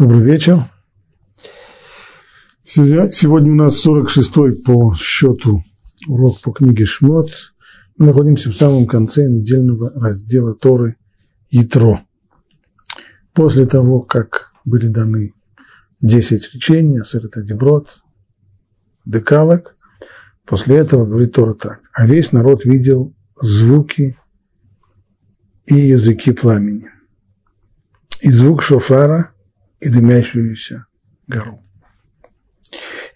Добрый вечер. Сегодня у нас 46-й по счету урок по книге Шмот. Мы находимся в самом конце недельного раздела Торы Ятро. После того, как были даны 10 речений, Асерета Деброд, Декалок, после этого говорит Тора так. А весь народ видел звуки и языки пламени. И звук шофара – и дымящуюся гору.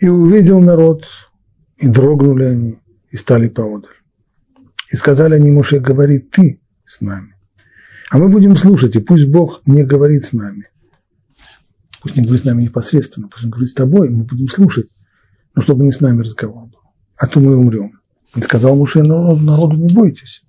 И увидел народ, и дрогнули они, и стали поодаль. И сказали они, Муше, говори ты с нами. А мы будем слушать, и пусть Бог не говорит с нами. Пусть не говорит с нами непосредственно, пусть он говорит с тобой, мы будем слушать, но чтобы не с нами разговор был. А то мы умрем. И сказал Муше народу, народу не бойтесь.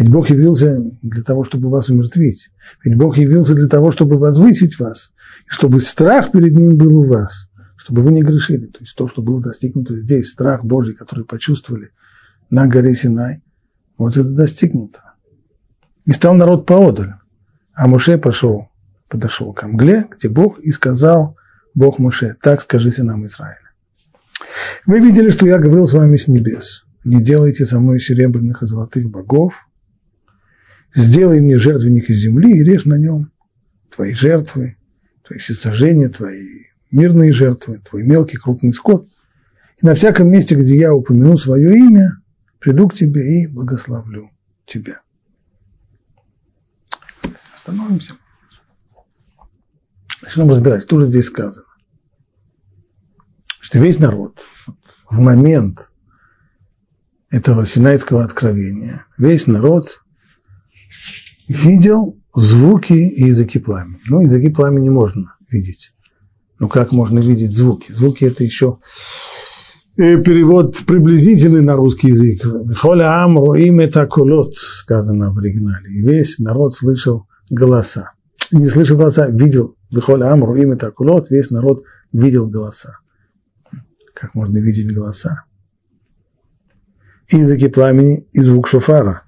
Ведь Бог явился для того, чтобы вас умертвить. Ведь Бог явился для того, чтобы возвысить вас чтобы страх перед ним был у вас, чтобы вы не грешили. То есть то, что было достигнуто здесь, страх Божий, который почувствовали на горе Синай, вот это достигнуто. И стал народ поодаль. А Муше пошел, подошел к Амгле, где Бог, и сказал Бог Муше, так скажите нам, Израиль. Вы видели, что я говорил с вами с небес. Не делайте со мной серебряных и золотых богов. Сделай мне жертвенник из земли и режь на нем твои жертвы, твои всесожжения, твои мирные жертвы, твой мелкий крупный скот. И на всяком месте, где я упомяну свое имя, приду к тебе и благословлю тебя. Остановимся. Начнем разбирать, что же здесь сказано. Что весь народ в момент этого Синайского откровения, весь народ видел звуки и языки пламени. Ну, языки пламени можно видеть. Но как можно видеть звуки? Звуки – это еще э, перевод приблизительный на русский язык. «Холя ам им это кулот», сказано в оригинале. И весь народ слышал голоса. Не слышал голоса, видел. «Холя ам им это кулот», весь народ видел голоса. Как можно видеть голоса? И языки пламени, и звук шофара.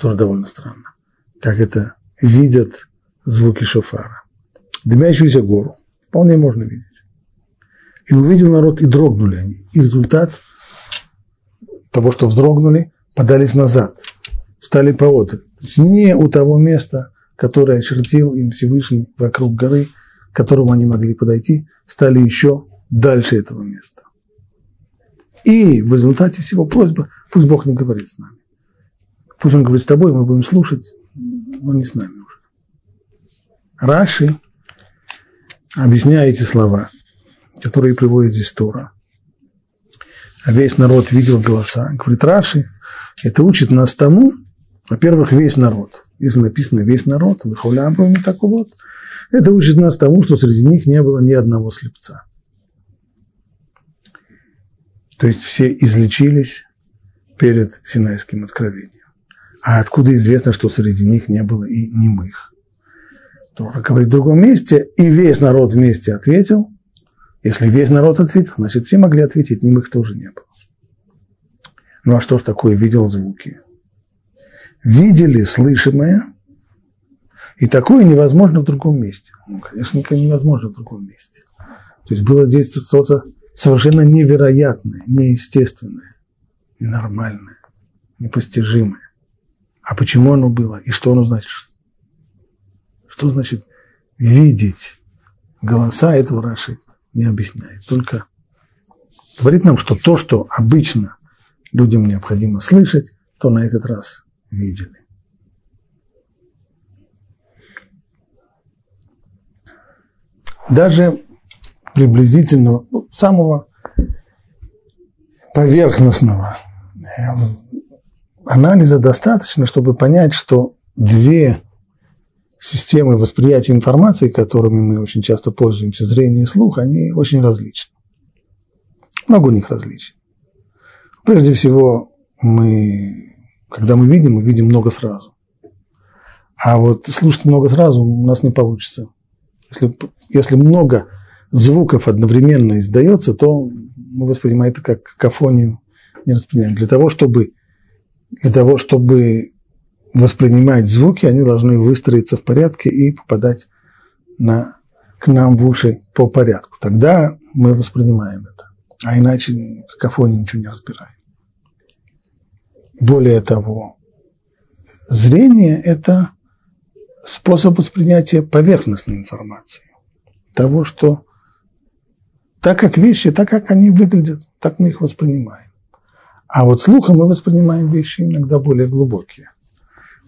Тоже довольно странно. Как это видят звуки шофара. Дымящуюся гору вполне можно видеть. И увидел народ, и дрогнули они. И результат того, что вздрогнули, подались назад, стали поодаль. Не у того места, которое очертил им Всевышний вокруг горы, к которому они могли подойти, стали еще дальше этого места. И в результате всего просьба, пусть Бог не говорит с нами. Пусть Он говорит с тобой, мы будем слушать, но не с нами уже. Раши, объясняя эти слова, которые приводит здесь Тора, а весь народ видел голоса, говорит Раши, это учит нас тому, во-первых, весь народ. Если написано весь народ, выхваляем так вот, это учит нас тому, что среди них не было ни одного слепца. То есть все излечились перед Синайским откровением. А откуда известно, что среди них не было и немых? Тора говорит в другом месте, и весь народ вместе ответил. Если весь народ ответил, значит, все могли ответить, немых тоже не было. Ну а что ж такое видел звуки? Видели слышимое, и такое невозможно в другом месте. Ну, конечно, невозможно в другом месте. То есть было здесь что-то совершенно невероятное, неестественное, ненормальное, непостижимое. А почему оно было и что оно значит? Что значит видеть голоса этого Раши не объясняет. Только говорит нам, что то, что обычно людям необходимо слышать, то на этот раз видели. Даже приблизительного, ну, самого поверхностного э, анализа достаточно, чтобы понять, что две системы восприятия информации, которыми мы очень часто пользуемся, зрение и слух, они очень различны. Много у них различий. Прежде всего, мы, когда мы видим, мы видим много сразу. А вот слушать много сразу у нас не получится. Если, если много звуков одновременно издается, то мы воспринимаем это как какофонию, не распределяем. Для того, чтобы для того, чтобы воспринимать звуки, они должны выстроиться в порядке и попадать на к нам в уши по порядку. Тогда мы воспринимаем это. А иначе какофонии ничего не разбираем. Более того, зрение – это способ воспринятия поверхностной информации. Того, что так как вещи, так как они выглядят, так мы их воспринимаем. А вот слухом мы воспринимаем вещи иногда более глубокие.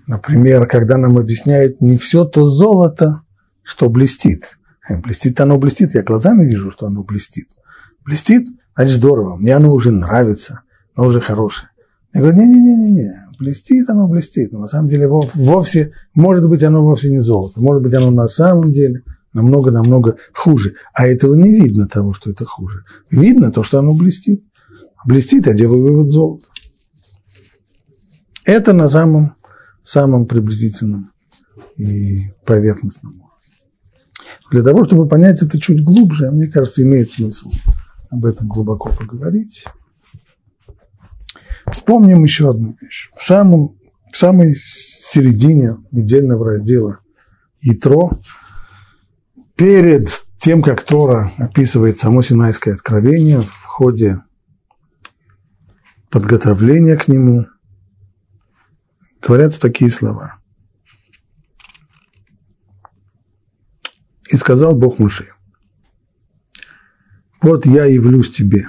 Например, когда нам объясняют не все то золото, что блестит. Блестит оно блестит, я глазами вижу, что оно блестит. Блестит, значит здорово, мне оно уже нравится, оно уже хорошее. Я говорю, не-не-не-не, блестит оно, блестит. Но на самом деле вовсе, может быть, оно вовсе не золото. Может быть, оно на самом деле намного-намного хуже. А этого не видно того, что это хуже. Видно то, что оно блестит. Блестит, я делаю вывод золота. Это на самом, самом приблизительном и поверхностном уровне. Для того, чтобы понять это чуть глубже, мне кажется, имеет смысл об этом глубоко поговорить. Вспомним еще одну вещь. В, самом, в самой середине недельного раздела Итро, перед тем, как Тора описывает само Синайское откровение, в ходе подготовления к нему, говорятся такие слова. И сказал Бог Муше, вот я явлюсь тебе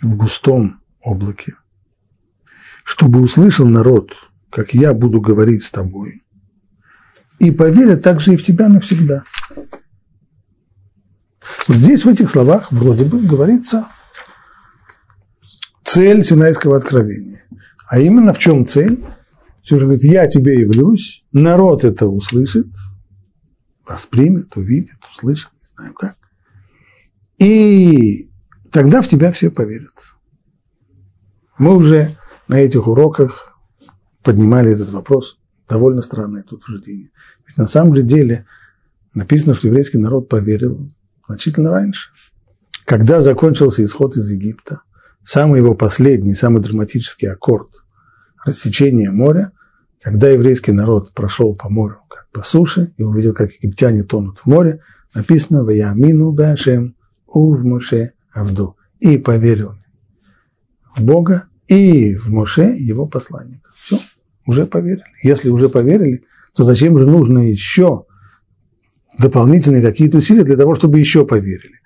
в густом облаке, чтобы услышал народ, как я буду говорить с тобой, и поверят также и в тебя навсегда. Вот здесь в этих словах вроде бы говорится цель Синайского откровения. А именно в чем цель? Все же говорит, я тебе явлюсь, народ это услышит, воспримет, увидит, услышит, не знаю как. И тогда в тебя все поверят. Мы уже на этих уроках поднимали этот вопрос. Довольно странное тут утверждение. Ведь на самом же деле написано, что еврейский народ поверил значительно раньше. Когда закончился исход из Египта, самый его последний, самый драматический аккорд рассечения моря, когда еврейский народ прошел по морю, как по суше, и увидел, как египтяне тонут в море, написано «Ваямину башем ув Моше Авду» и поверил в Бога и в Моше его посланник. Все, уже поверили. Если уже поверили, то зачем же нужно еще дополнительные какие-то усилия для того, чтобы еще поверили?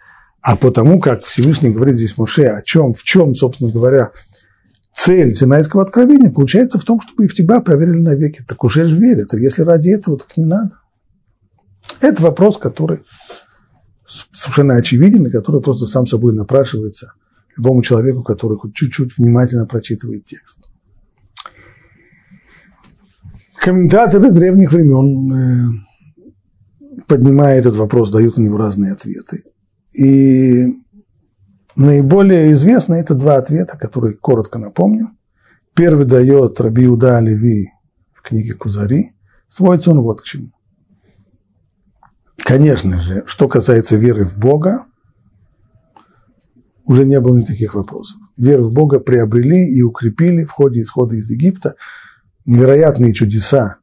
А потому как Всевышний говорит здесь Моше, о чем, в чем, собственно говоря, цель Синайского откровения, получается в том, чтобы и в тебя поверили навеки. Так уже же верят. Если ради этого, так не надо. Это вопрос, который совершенно очевиден, и который просто сам собой напрашивается – любому человеку, который хоть чуть-чуть внимательно прочитывает текст. Комментаторы древних времен, э, поднимая этот вопрос, дают на него разные ответы. И наиболее известны это два ответа, которые коротко напомню. Первый дает Раби Уда Леви в книге Кузари. Сводится он вот к чему. Конечно же, что касается веры в Бога, уже не было никаких вопросов. Веру в Бога приобрели и укрепили в ходе исхода из Египта. Невероятные чудеса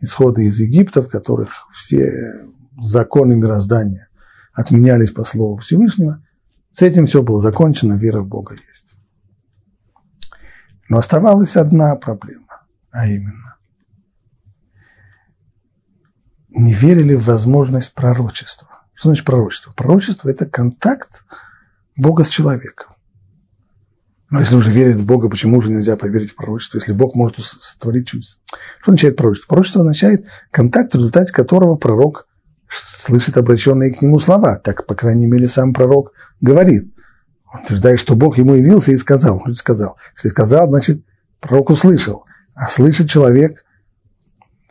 исхода из Египта, в которых все законы мироздания отменялись по слову Всевышнего. С этим все было закончено, вера в Бога есть. Но оставалась одна проблема, а именно не верили в возможность пророчества. Что значит пророчество? Пророчество – это контакт Бога с человеком. Но если уже верить в Бога, почему же нельзя поверить в пророчество, если Бог может сотворить чудеса? Что означает пророчество? Пророчество означает контакт, в результате которого пророк слышит обращенные к нему слова. Так, по крайней мере, сам пророк говорит. Он утверждает, что Бог ему явился и сказал. Он сказал. Если сказал, значит, пророк услышал. А слышит человек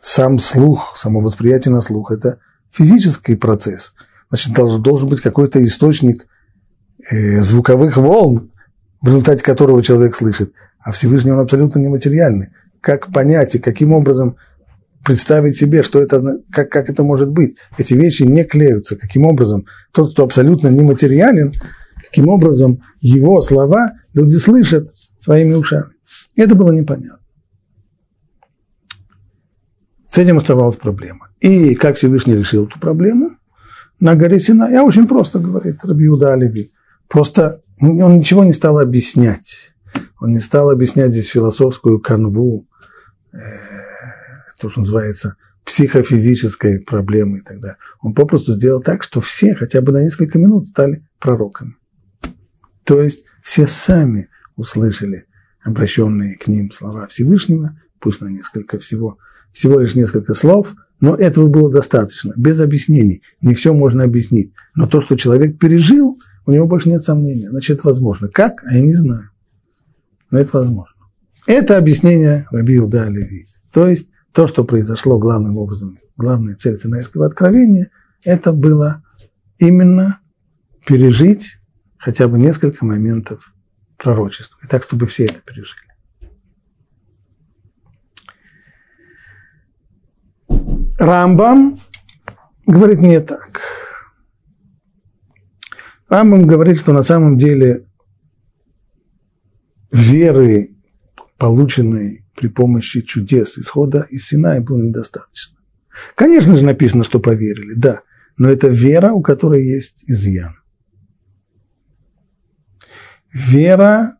сам слух, само восприятие на слух – это физический процесс. Значит, должен, быть какой-то источник – Э, звуковых волн, в результате которого человек слышит, а Всевышний он абсолютно нематериальный. Как понять и каким образом представить себе, что это, как, как это может быть. Эти вещи не клеются. Каким образом тот, кто абсолютно нематериален, каким образом его слова люди слышат своими ушами. Это было непонятно. С этим оставалась проблема. И как Всевышний решил эту проблему? на горе Сина. Я очень просто, говорит Рабиуда Алеви. Просто он ничего не стал объяснять. Он не стал объяснять здесь философскую канву, э, то, что называется психофизической так далее. Он попросту сделал так, что все хотя бы на несколько минут стали пророками. То есть все сами услышали обращенные к ним слова Всевышнего, пусть на несколько всего, всего лишь несколько слов, но этого было достаточно, без объяснений. Не все можно объяснить. Но то, что человек пережил, у него больше нет сомнения. Значит, это возможно. Как? А я не знаю. Но это возможно. Это объяснение Раби Уда Леви. То есть то, что произошло главным образом, главная цель Синайского откровения, это было именно пережить хотя бы несколько моментов пророчества. И так, чтобы все это пережили. Рамбам говорит не так. Рамбам говорит, что на самом деле веры, полученной при помощи чудес исхода из Синая, было недостаточно. Конечно же, написано, что поверили, да, но это вера, у которой есть изъян. Вера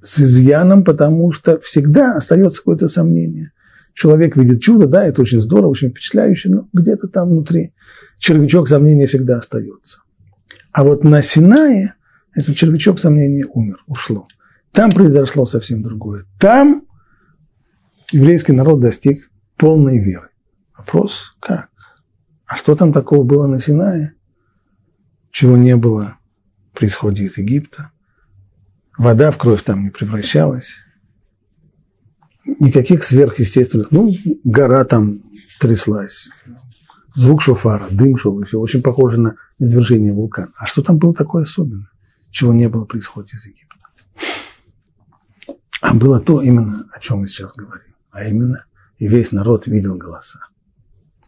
с изъяном, потому что всегда остается какое-то сомнение. Человек видит чудо, да, это очень здорово, очень впечатляюще, но где-то там внутри червячок сомнения всегда остается. А вот на Синае этот червячок сомнения умер, ушло. Там произошло совсем другое. Там еврейский народ достиг полной веры. Вопрос, как? А что там такого было на Синае, чего не было при исходе из Египта? Вода в кровь там не превращалась. Никаких сверхъестественных, ну, гора там тряслась, звук шофара, дым шел, и все очень похоже на извержение вулкана. А что там было такое особенное, чего не было при исходе из Египта? А было то именно, о чем мы сейчас говорим. А именно, и весь народ видел голоса.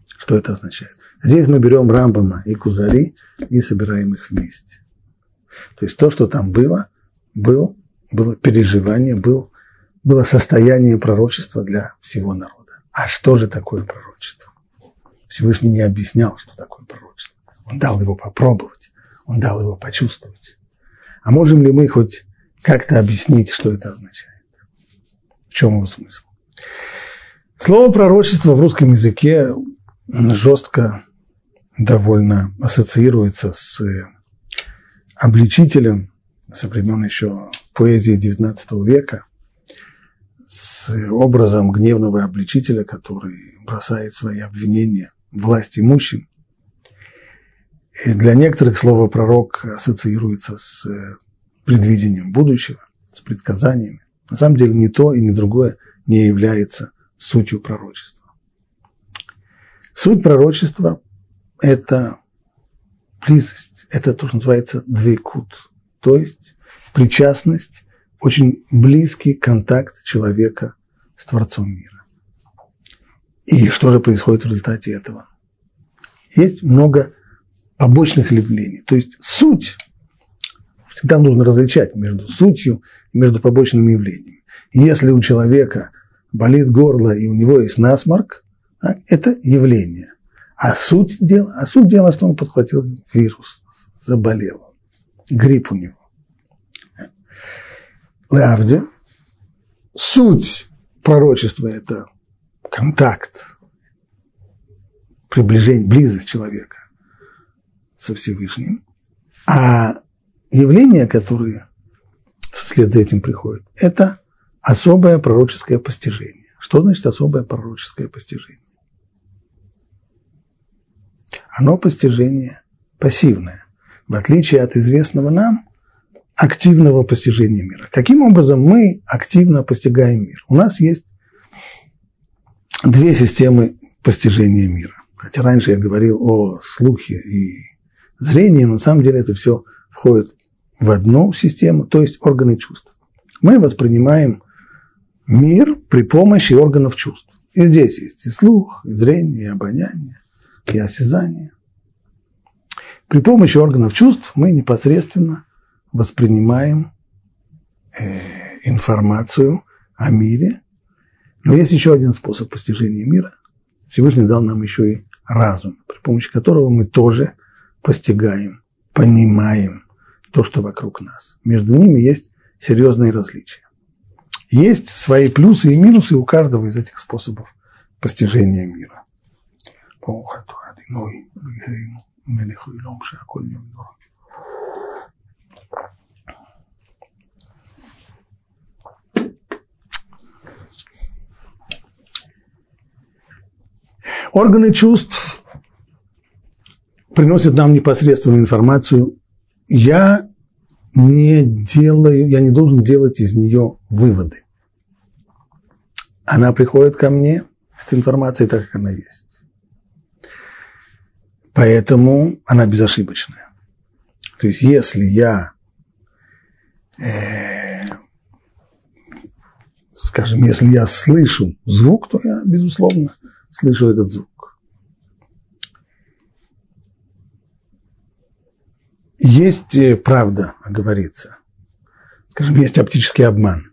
Что это означает? Здесь мы берем Рамбама и Кузари и собираем их вместе. То есть то, что там было, был, было переживание, был, было состояние пророчества для всего народа. А что же такое пророчество? Всевышний не объяснял, что такое пророчество. Он дал его попробовать, он дал его почувствовать. А можем ли мы хоть как-то объяснить, что это означает? В чем его смысл? Слово пророчество в русском языке жестко довольно ассоциируется с обличителем со времен еще поэзии XIX века, с образом гневного обличителя, который бросает свои обвинения власть имущим. И для некоторых слово пророк ассоциируется с предвидением будущего, с предсказаниями. На самом деле ни то и ни другое не является сутью пророчества. Суть пророчества – это близость, это то, что называется двейкут, то есть причастность, очень близкий контакт человека с Творцом мира. И что же происходит в результате этого? Есть много побочных явлений. То есть суть, всегда нужно различать между сутью между побочными явлениями. Если у человека болит горло и у него есть насморк, так, это явление. А суть дела, а суть дела, что он подхватил вирус, заболел, грипп у него. Лавде, суть пророчества – это контакт, приближение, близость человека со Всевышним, а явления, которые вслед за этим приходит, это особое пророческое постижение. Что значит особое пророческое постижение? Оно постижение пассивное, в отличие от известного нам активного постижения мира. Каким образом мы активно постигаем мир? У нас есть две системы постижения мира. Хотя раньше я говорил о слухе и зрении, но на самом деле это все входит в одну систему, то есть органы чувств. Мы воспринимаем мир при помощи органов чувств. И здесь есть и слух, и зрение, и обоняние, и осязание. При помощи органов чувств мы непосредственно воспринимаем э, информацию о мире. Но есть еще один способ постижения мира. Всевышний дал нам еще и разум, при помощи которого мы тоже постигаем, понимаем то, что вокруг нас. Между ними есть серьезные различия. Есть свои плюсы и минусы у каждого из этих способов постижения мира. Органы чувств приносят нам непосредственную информацию. Я не делаю, я не должен делать из нее выводы. Она приходит ко мне, эта информация так, как она есть. Поэтому она безошибочная. То есть, если я, э, скажем, если я слышу звук, то я, безусловно, слышу этот звук. Есть э, правда, говорится. Скажем, есть оптический обман.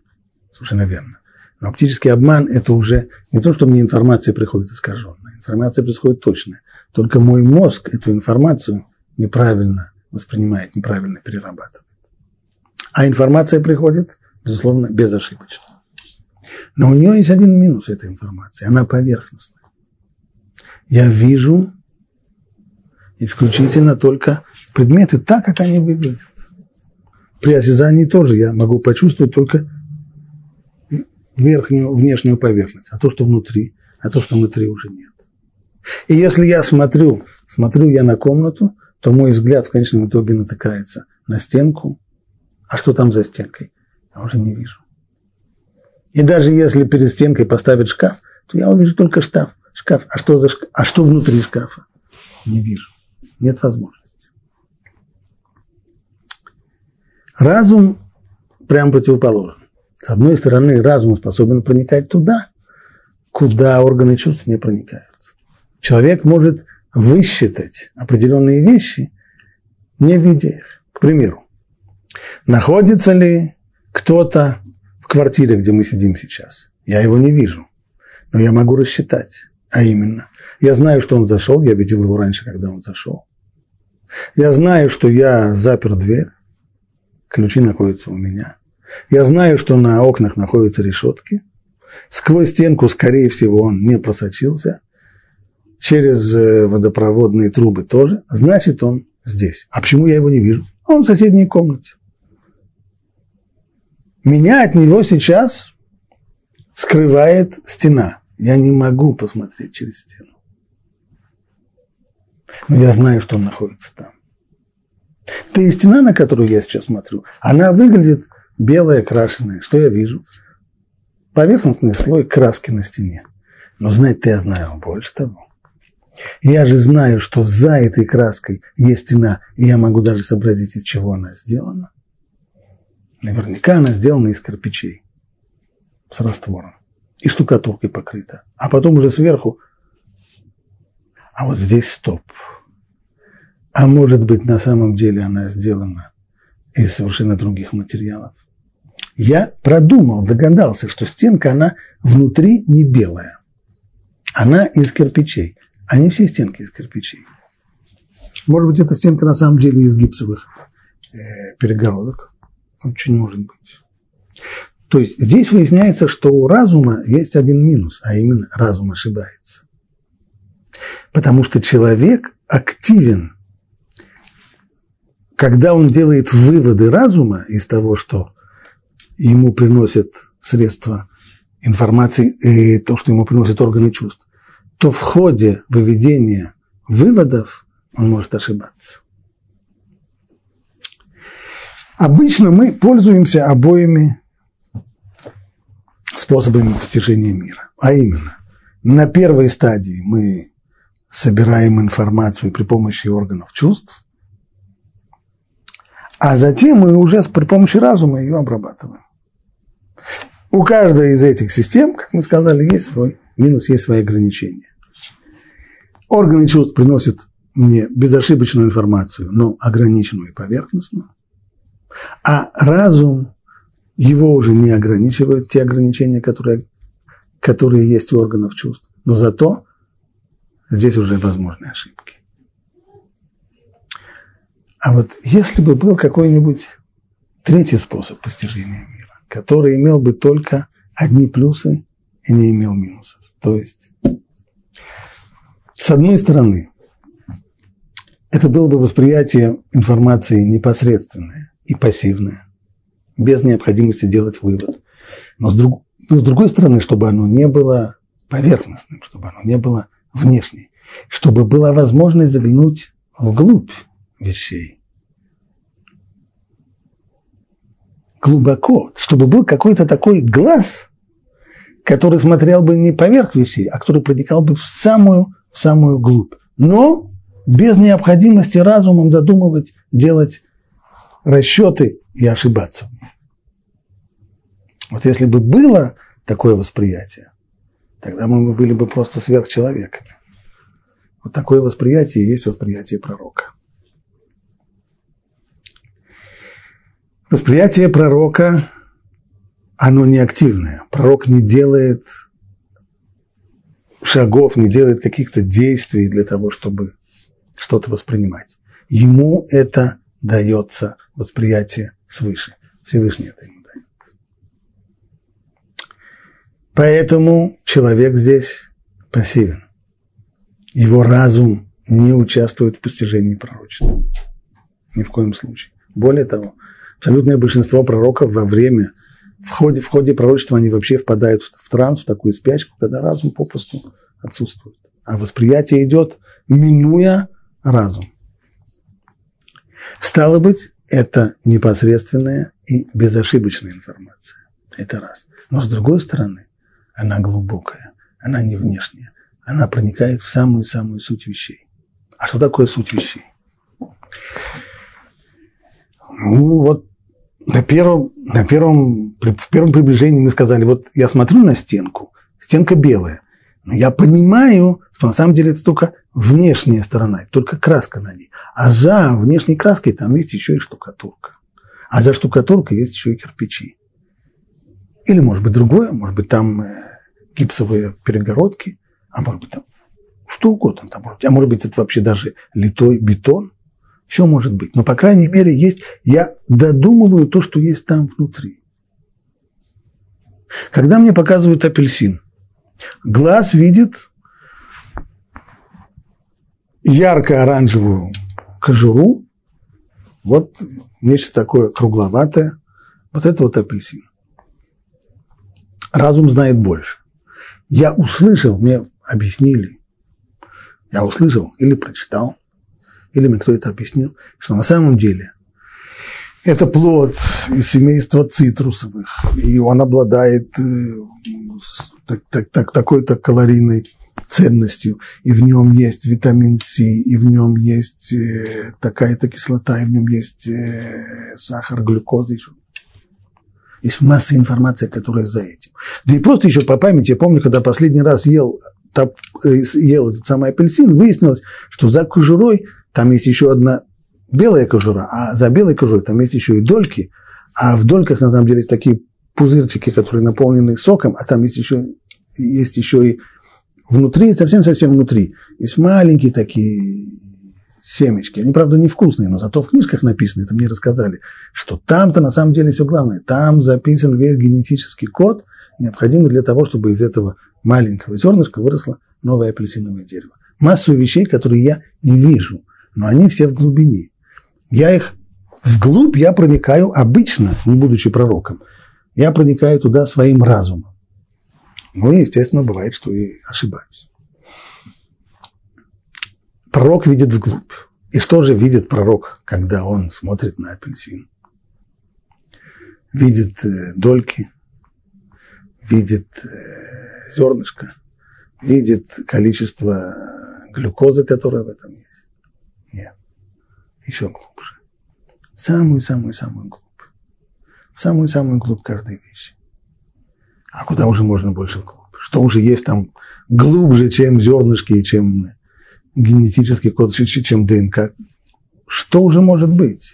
Совершенно верно. Но оптический обман – это уже не то, что мне информация приходит искаженная. Информация происходит точная. Только мой мозг эту информацию неправильно воспринимает, неправильно перерабатывает. А информация приходит, безусловно, безошибочно. Но у нее есть один минус этой информации. Она поверхностная я вижу исключительно только предметы так, как они выглядят. При осязании тоже я могу почувствовать только верхнюю, внешнюю поверхность, а то, что внутри, а то, что внутри уже нет. И если я смотрю, смотрю я на комнату, то мой взгляд в конечном итоге натыкается на стенку, а что там за стенкой, я уже не вижу. И даже если перед стенкой поставить шкаф, то я увижу только шкаф, Шкаф. А что, за шкаф? а что внутри шкафа? Не вижу. Нет возможности. Разум прям противоположен. С одной стороны, разум способен проникать туда, куда органы чувств не проникают. Человек может высчитать определенные вещи, не видя их. К примеру, находится ли кто-то в квартире, где мы сидим сейчас? Я его не вижу, но я могу рассчитать. А именно, я знаю, что он зашел, я видел его раньше, когда он зашел. Я знаю, что я запер дверь, ключи находятся у меня. Я знаю, что на окнах находятся решетки. Сквозь стенку, скорее всего, он не просочился. Через э, водопроводные трубы тоже. Значит, он здесь. А почему я его не вижу? Он в соседней комнате. Меня от него сейчас скрывает стена. Я не могу посмотреть через стену. Но я знаю, что он находится там. Та и стена, на которую я сейчас смотрю, она выглядит белая, крашеная. Что я вижу? Поверхностный слой краски на стене. Но знать-то я знаю больше того. Я же знаю, что за этой краской есть стена, и я могу даже сообразить, из чего она сделана. Наверняка она сделана из кирпичей с раствором и штукатуркой покрыта. А потом уже сверху, а вот здесь стоп. А может быть, на самом деле она сделана из совершенно других материалов. Я продумал, догадался, что стенка, она внутри не белая. Она из кирпичей. А не все стенки из кирпичей. Может быть, эта стенка на самом деле из гипсовых э, перегородок. Очень может быть. То есть здесь выясняется, что у разума есть один минус, а именно разум ошибается. Потому что человек активен, когда он делает выводы разума из того, что ему приносят средства информации, и то, что ему приносят органы чувств, то в ходе выведения выводов он может ошибаться. Обычно мы пользуемся обоими способами постижения мира. А именно, на первой стадии мы собираем информацию при помощи органов чувств, а затем мы уже при помощи разума ее обрабатываем. У каждой из этих систем, как мы сказали, есть свой минус, есть свои ограничения. Органы чувств приносят мне безошибочную информацию, но ограниченную и поверхностную. А разум его уже не ограничивают те ограничения, которые, которые есть у органов чувств. Но зато здесь уже возможны ошибки. А вот если бы был какой-нибудь третий способ постижения мира, который имел бы только одни плюсы и не имел минусов. То есть, с одной стороны, это было бы восприятие информации непосредственное и пассивное, без необходимости делать вывод. Но с, друг, но с другой стороны, чтобы оно не было поверхностным, чтобы оно не было внешней, чтобы была возможность заглянуть вглубь вещей. Глубоко, чтобы был какой-то такой глаз, который смотрел бы не поверх вещей, а который проникал бы в самую, в самую глубь. Но без необходимости разумом додумывать, делать расчеты и ошибаться. Вот если бы было такое восприятие, тогда мы были бы просто сверхчеловеками. Вот такое восприятие есть восприятие пророка. Восприятие пророка, оно не активное. Пророк не делает шагов, не делает каких-то действий для того, чтобы что-то воспринимать. Ему это дается восприятие свыше. Всевышний это ему дает. Поэтому человек здесь пассивен. Его разум не участвует в постижении пророчества. Ни в коем случае. Более того, абсолютное большинство пророков во время, в ходе, в ходе пророчества они вообще впадают в транс, в такую спячку, когда разум попросту отсутствует. А восприятие идет, минуя разум. Стало быть, это непосредственная и безошибочная информация. Это раз. Но с другой стороны, она глубокая, она не внешняя, она проникает в самую-самую суть вещей. А что такое суть вещей? Ну вот на первом, на первом, в первом приближении мы сказали, вот я смотрю на стенку, стенка белая, но я понимаю, что на самом деле это только внешняя сторона, только краска на ней. А за внешней краской там есть еще и штукатурка. А за штукатуркой есть еще и кирпичи. Или, может быть, другое, может быть, там э, гипсовые перегородки, а может быть, там что угодно там может быть. А может быть, это вообще даже литой бетон. Все может быть. Но, по крайней мере, есть, я додумываю то, что есть там внутри. Когда мне показывают апельсин, глаз видит ярко-оранжевую кожуру, вот нечто такое кругловатое, вот это вот апельсин. Разум знает больше. Я услышал, мне объяснили, я услышал или прочитал, или мне кто это объяснил, что на самом деле это плод из семейства цитрусовых, и он обладает э, так, так, так, такой-то калорийной ценностью, и в нем есть витамин С, и в нем есть э, такая-то кислота, и в нем есть э, сахар, глюкоза еще. Есть масса информации, которая за этим. Да и просто еще по памяти, я помню, когда последний раз ел, топ, э, ел этот самый апельсин, выяснилось, что за кожурой там есть еще одна белая кожура, а за белой кожурой там есть еще и дольки, а в дольках на самом деле есть такие пузырчики, которые наполнены соком, а там есть еще, есть еще и внутри, совсем-совсем внутри, есть маленькие такие семечки. Они, правда, невкусные, но зато в книжках написано, это мне рассказали, что там-то на самом деле все главное. Там записан весь генетический код, необходимый для того, чтобы из этого маленького зернышка выросло новое апельсиновое дерево. Массу вещей, которые я не вижу, но они все в глубине. Я их вглубь я проникаю обычно, не будучи пророком, я проникаю туда своим разумом. Ну и, естественно, бывает, что и ошибаюсь. Пророк видит вглубь. И что же видит пророк, когда он смотрит на апельсин? Видит э, дольки, видит э, зернышко, видит количество глюкозы, которое в этом есть. Нет, еще глубже. Самую-самую-самую глубь. Самую-самую глубь каждой вещи. А куда уже можно больше вглубь? Что уже есть там глубже, чем зернышки и чем генетический код, чем ДНК? Что уже может быть?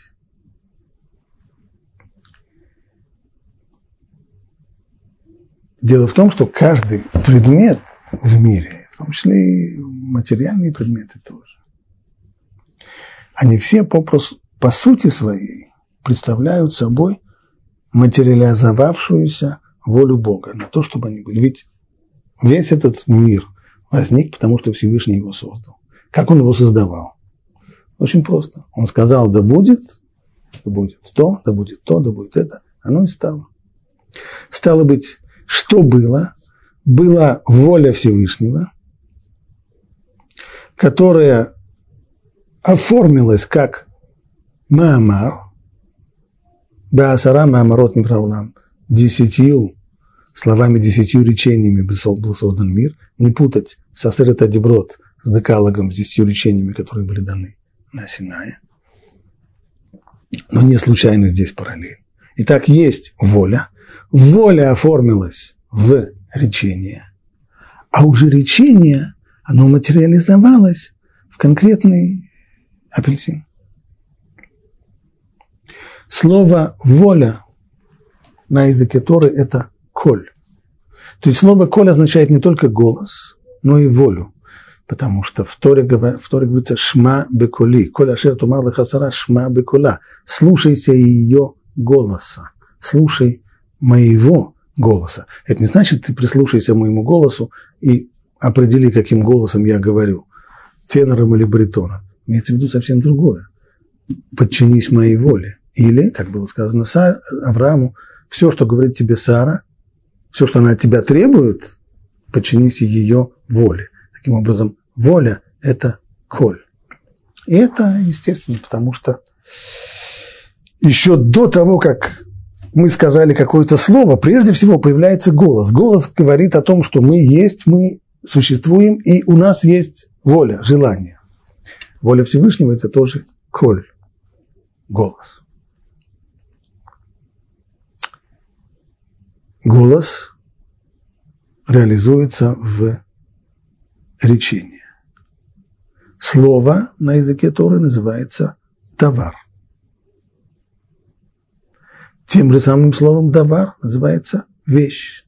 Дело в том, что каждый предмет в мире, в том числе и материальные предметы тоже. Они все по, по сути своей представляют собой материализовавшуюся волю Бога на то, чтобы они были. Ведь весь этот мир возник, потому что Всевышний его создал. Как он его создавал? Очень просто. Он сказал, да будет, да будет то, да будет то, да будет это. Оно и стало. Стало быть, что было? Была воля Всевышнего, которая оформилась как Маамар, Баасара Маамарот Невраулам, десятью словами, десятью речениями был создан мир, не путать со Деброд с декалогом, с десятью речениями, которые были даны на Синае. Но не случайно здесь параллель. Итак, есть воля. Воля оформилась в речение. А уже речение, оно материализовалось в конкретный апельсин. Слово «воля» на языке Торы – это «коль». То есть слово «коль» означает не только голос, но и волю. Потому что в Торе, в Торе говорится «шма беколи», «коль ашер тумар лехасара шма бекола». Слушайся ее голоса, слушай моего голоса. Это не значит, ты прислушайся моему голосу и определи, каким голосом я говорю, тенором или баритоном. Имеется в виду совсем другое. Подчинись моей воле. Или, как было сказано Сар, Аврааму, все, что говорит тебе Сара, все, что она от тебя требует, подчинись ее воле. Таким образом, воля – это коль. И это естественно, потому что еще до того, как мы сказали какое-то слово, прежде всего появляется голос. Голос говорит о том, что мы есть, мы существуем, и у нас есть воля, желание. Воля Всевышнего – это тоже коль, голос. Голос реализуется в речении. Слово на языке Торы называется товар. Тем же самым словом «давар» называется «вещь».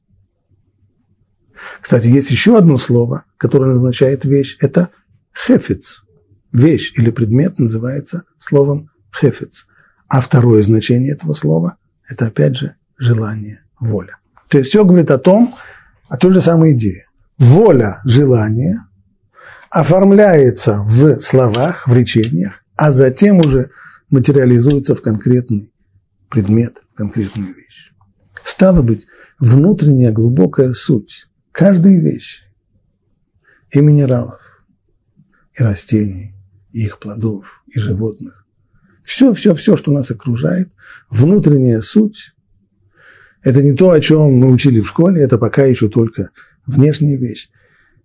Кстати, есть еще одно слово, которое назначает вещь. Это «хефец». Вещь или предмет называется словом «хефец». А второе значение этого слова – это, опять же, желание, воля. То есть все говорит о том, о той же самой идее. Воля, желание оформляется в словах, в речениях, а затем уже материализуется в конкретный предмет, конкретную вещь. Стало быть, внутренняя глубокая суть каждой вещи, и минералов, и растений, и их плодов, и животных, все, все, все, что нас окружает, внутренняя суть, это не то, о чем мы учили в школе, это пока еще только внешняя вещь.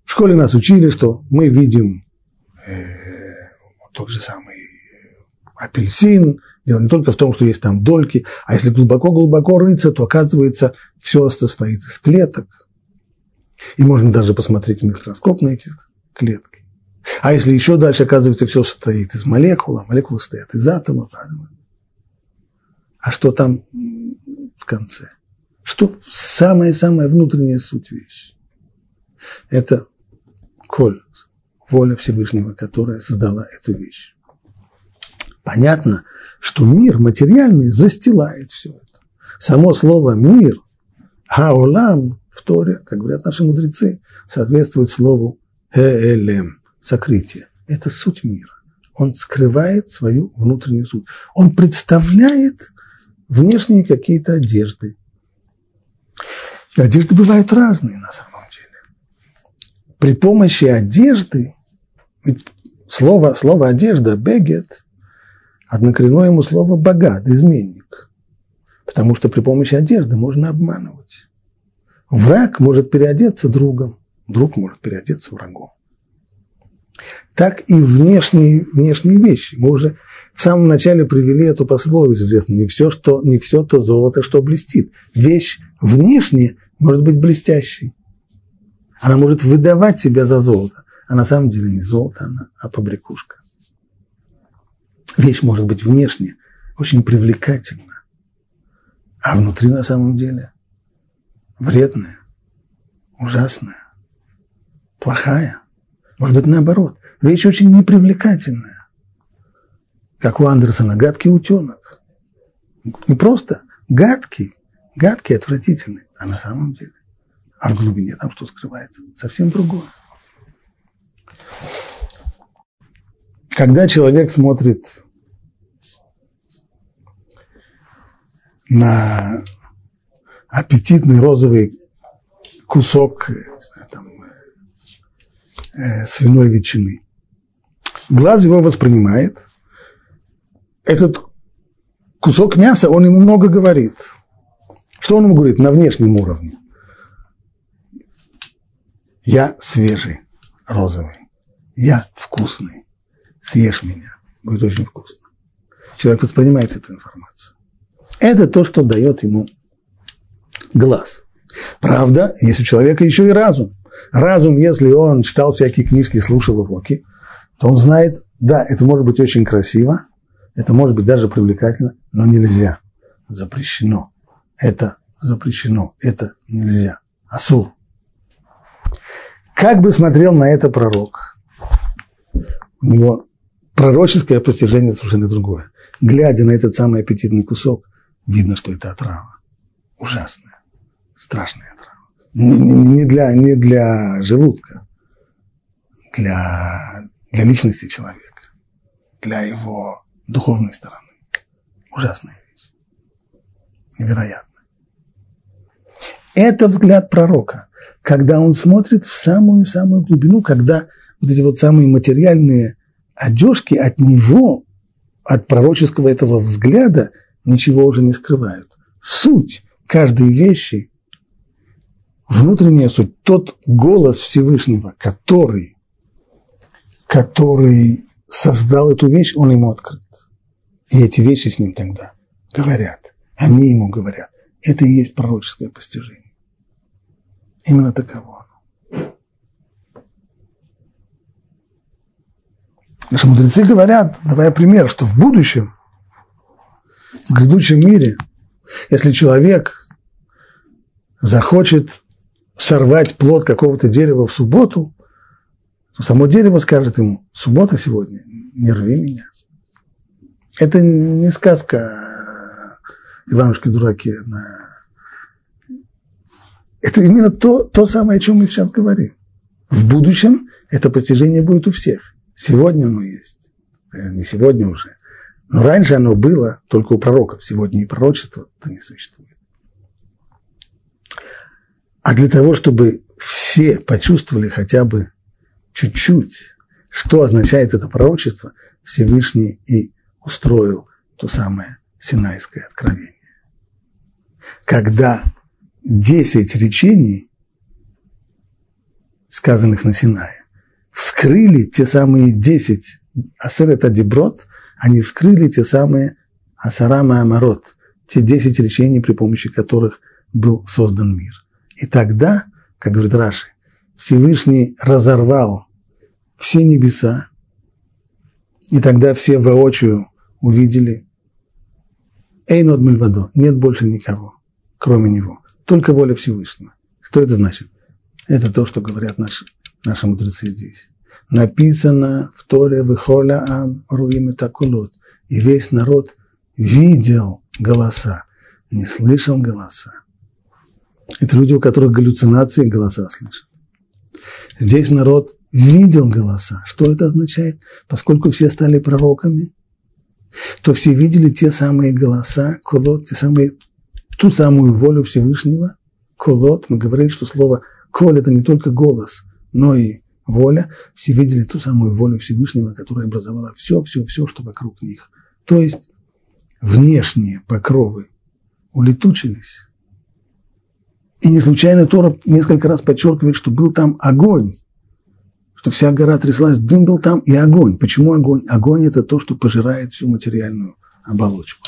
В школе нас учили, что мы видим э, тот же самый апельсин, Дело не только в том, что есть там дольки, а если глубоко-глубоко рыться, то оказывается все состоит из клеток. И можно даже посмотреть в микроскоп на эти клетки. А если еще дальше, оказывается, все состоит из молекул, а молекулы стоят из атомов. А что там в конце? Что самая-самая внутренняя суть вещи? Это коль, воля Всевышнего, которая создала эту вещь. Понятно, что мир материальный застилает все это. Само слово «мир», «хаолам» в Торе, как говорят наши мудрецы, соответствует слову «хеэлем» – «сокрытие». Это суть мира. Он скрывает свою внутреннюю суть. Он представляет внешние какие-то одежды. И одежды бывают разные на самом деле. При помощи одежды, ведь слово, слово одежда, бегет, Однокоренное ему слово «богат», «изменник», потому что при помощи одежды можно обманывать. Враг может переодеться другом, друг может переодеться врагом. Так и внешние, внешние вещи. Мы уже в самом начале привели эту пословицу известную. Не все, что, не все то золото, что блестит. Вещь внешне может быть блестящей. Она может выдавать себя за золото. А на самом деле не золото она, а побрякушка вещь может быть внешне очень привлекательна, а внутри на самом деле вредная, ужасная, плохая. Может быть, наоборот. Вещь очень непривлекательная. Как у Андерсона, гадкий утенок. Не просто гадкий, гадкий, отвратительный, а на самом деле. А в глубине там что скрывается? Совсем другое. Когда человек смотрит на аппетитный розовый кусок знаю, там, э, свиной ветчины. Глаз его воспринимает. Этот кусок мяса, он ему много говорит. Что он ему говорит на внешнем уровне? Я свежий, розовый. Я вкусный. Съешь меня. Будет очень вкусно. Человек воспринимает эту информацию. Это то, что дает ему глаз. Правда, есть у человека еще и разум. Разум, если он читал всякие книжки, слушал уроки, то он знает, да, это может быть очень красиво, это может быть даже привлекательно, но нельзя. Запрещено. Это запрещено. Это нельзя. Асур. Как бы смотрел на это пророк? У него пророческое постижение совершенно другое. Глядя на этот самый аппетитный кусок, видно, что это отрава. Ужасная, страшная отрава. Не, не, не, для, не для желудка, для, для личности человека, для его духовной стороны. Ужасная вещь. Невероятно. Это взгляд пророка, когда он смотрит в самую-самую глубину, когда вот эти вот самые материальные одежки от него, от пророческого этого взгляда – ничего уже не скрывают. Суть каждой вещи, внутренняя суть, тот голос Всевышнего, который, который создал эту вещь, он ему открыт. И эти вещи с ним тогда говорят. Они ему говорят. Это и есть пророческое постижение. Именно таково. Наши мудрецы говорят, давая пример, что в будущем в грядущем мире, если человек захочет сорвать плод какого-то дерева в субботу, то само дерево скажет ему, суббота сегодня, не рви меня. Это не сказка Иванушки-дураки. Это именно то, то самое, о чем мы сейчас говорим. В будущем это постижение будет у всех. Сегодня оно есть. Э, не сегодня уже. Но раньше оно было только у пророков, сегодня и пророчества-то не существует. А для того, чтобы все почувствовали хотя бы чуть-чуть, что означает это пророчество, Всевышний и устроил то самое Синайское откровение. Когда десять речений, сказанных на Синае, вскрыли те самые десять асерет адиброд, они вскрыли те самые Асарама Амарот, те десять речений, при помощи которых был создан мир. И тогда, как говорит Раши, Всевышний разорвал все небеса, и тогда все воочию увидели Эйнод Мельвадо, нет больше никого, кроме него, только воля Всевышнего. Что это значит? Это то, что говорят наши, наши мудрецы здесь написано в Торе «Вихоля ам руим такулот». И весь народ видел голоса, не слышал голоса. Это люди, у которых галлюцинации голоса слышат. Здесь народ видел голоса. Что это означает? Поскольку все стали пророками, то все видели те самые голоса, колот, те самые, ту самую волю Всевышнего. Колот, мы говорили, что слово коль – это не только голос, но и воля, все видели ту самую волю Всевышнего, которая образовала все, все, все, что вокруг них. То есть внешние покровы улетучились. И не случайно Тора несколько раз подчеркивает, что был там огонь, что вся гора тряслась, дым был там и огонь. Почему огонь? Огонь – это то, что пожирает всю материальную оболочку.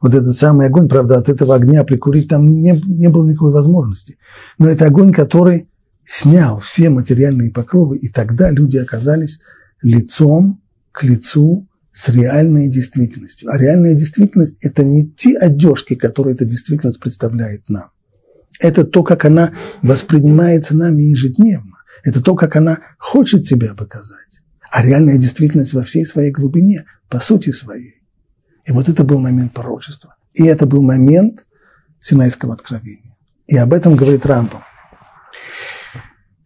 Вот этот самый огонь, правда, от этого огня прикурить там не, не было никакой возможности. Но это огонь, который снял все материальные покровы, и тогда люди оказались лицом к лицу с реальной действительностью. А реальная действительность – это не те одежки, которые эта действительность представляет нам. Это то, как она воспринимается нами ежедневно. Это то, как она хочет себя показать. А реальная действительность во всей своей глубине, по сути своей. И вот это был момент пророчества. И это был момент Синайского откровения. И об этом говорит Рамбам.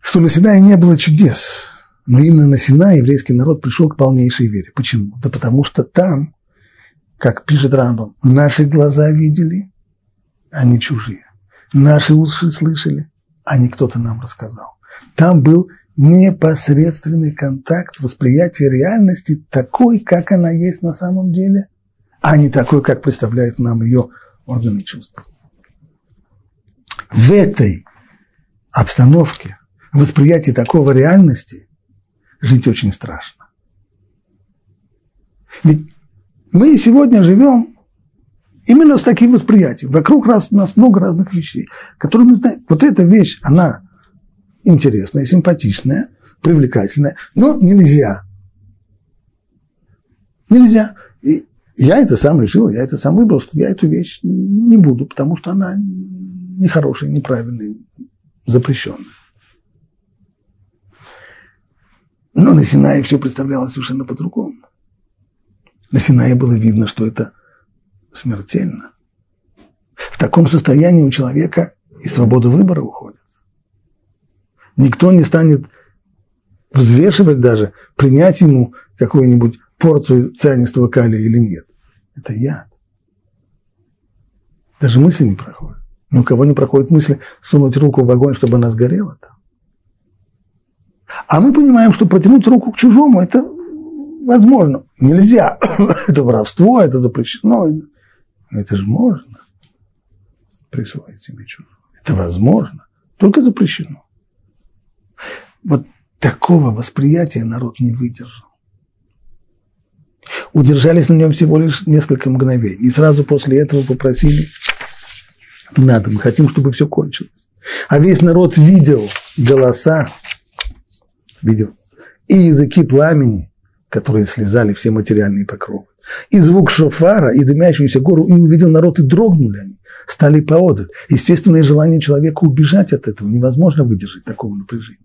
Что на Синае не было чудес, но именно на Синае еврейский народ пришел к полнейшей вере. Почему? Да потому что там, как пишет Рамбам, наши глаза видели, а не чужие. Наши уши слышали, а не кто-то нам рассказал. Там был непосредственный контакт, восприятие реальности такой, как она есть на самом деле, а не такой, как представляют нам ее органы чувств. В этой обстановке, восприятии такого реальности жить очень страшно. Ведь мы сегодня живем именно с таким восприятием. Вокруг нас, нас много разных вещей, которые мы знаем. Вот эта вещь, она интересная, симпатичная, привлекательная, но нельзя. Нельзя. И я это сам решил, я это сам выбрал, что я эту вещь не буду, потому что она нехорошая, неправильная, запрещенная. Но на Синае все представлялось совершенно по-другому. На Синае было видно, что это смертельно. В таком состоянии у человека и свобода выбора уходит. Никто не станет взвешивать даже, принять ему какую-нибудь порцию цианистого калия или нет. Это яд. Даже мысли не проходят. Ни у кого не проходит мысль сунуть руку в огонь, чтобы она сгорела там. А мы понимаем, что протянуть руку к чужому – это возможно. Нельзя. это воровство, это запрещено. Но это же можно присвоить себе чужое. Это возможно. Только запрещено. Вот такого восприятия народ не выдержал. Удержались на нем всего лишь несколько мгновений. И сразу после этого попросили, надо, мы хотим, чтобы все кончилось. А весь народ видел голоса, видел и языки пламени, которые слезали все материальные покровы, и звук шофара, и дымящуюся гору, и увидел народ, и дрогнули они, стали поодаль. Естественное желание человека убежать от этого, невозможно выдержать такого напряжения.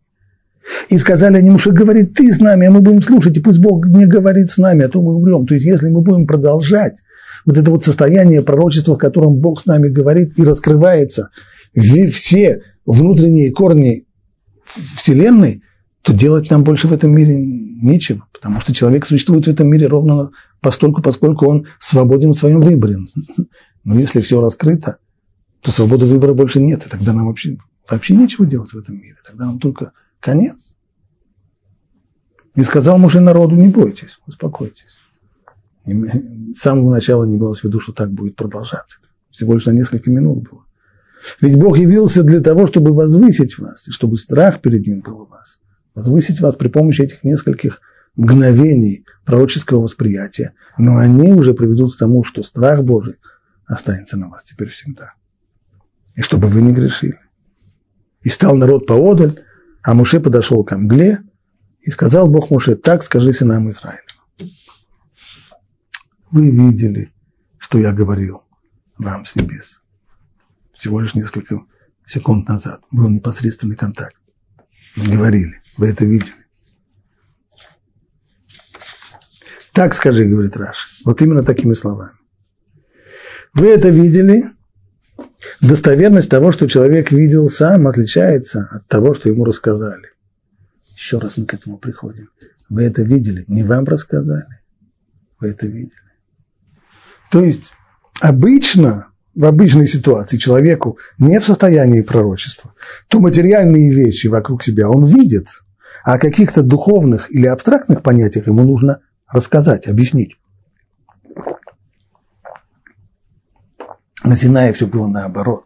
И сказали они, Муше, говорит ты с нами, а мы будем слушать, и пусть Бог не говорит с нами, а то мы умрем. То есть, если мы будем продолжать вот это вот состояние пророчества, в котором Бог с нами говорит и раскрывается все внутренние корни Вселенной, то делать нам больше в этом мире нечего, потому что человек существует в этом мире ровно постольку, поскольку он свободен в своем выборе. Но если все раскрыто, то свободы выбора больше нет, и тогда нам вообще, вообще нечего делать в этом мире. Тогда нам только Конец. И сказал муж народу, не бойтесь, успокойтесь. И с самого начала не было в виду, что так будет продолжаться. Всего лишь на несколько минут было. Ведь Бог явился для того, чтобы возвысить вас, и чтобы страх перед Ним был у вас. Возвысить вас при помощи этих нескольких мгновений пророческого восприятия. Но они уже приведут к тому, что страх Божий останется на вас теперь всегда. И чтобы вы не грешили. И стал народ поодаль, а Муше подошел к мгле и сказал Бог Муше, так скажи сынам Израиля. Вы видели, что я говорил вам с небес. Всего лишь несколько секунд назад был непосредственный контакт. Мы говорили, вы это видели. Так скажи, говорит Раш. Вот именно такими словами. Вы это видели, достоверность того, что человек видел сам, отличается от того, что ему рассказали. Еще раз мы к этому приходим. Вы это видели, не вам рассказали. Вы это видели. То есть обычно, в обычной ситуации человеку не в состоянии пророчества, то материальные вещи вокруг себя он видит, а о каких-то духовных или абстрактных понятиях ему нужно рассказать, объяснить. На Синае все было наоборот.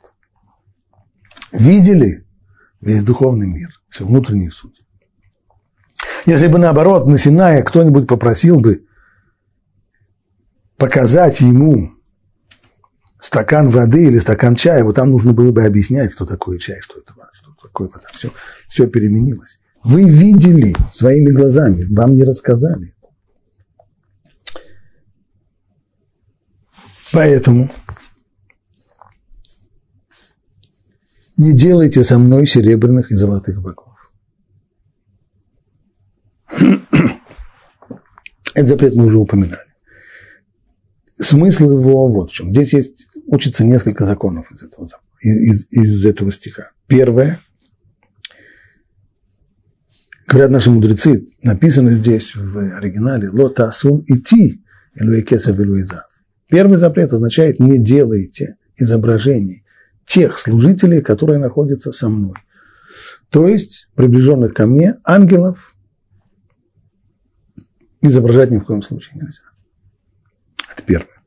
Видели весь духовный мир, все внутреннюю суть. Если бы наоборот на Синае кто-нибудь попросил бы показать ему стакан воды или стакан чая, вот там нужно было бы объяснять, что такое чай, что это вода, что такое вода. Все, все переменилось. Вы видели своими глазами, вам не рассказали. Поэтому не делайте со мной серебряных и золотых быков. Этот запрет мы уже упоминали. Смысл его вот в чем. Здесь есть, учится несколько законов из этого, из, из этого стиха. Первое. Говорят наши мудрецы, написано здесь в оригинале «Лота асун идти, элуэкесов элуэзав». Первый запрет означает «не делайте изображений тех служителей, которые находятся со мной». То есть приближенных ко мне ангелов изображать ни в коем случае нельзя. Это первое.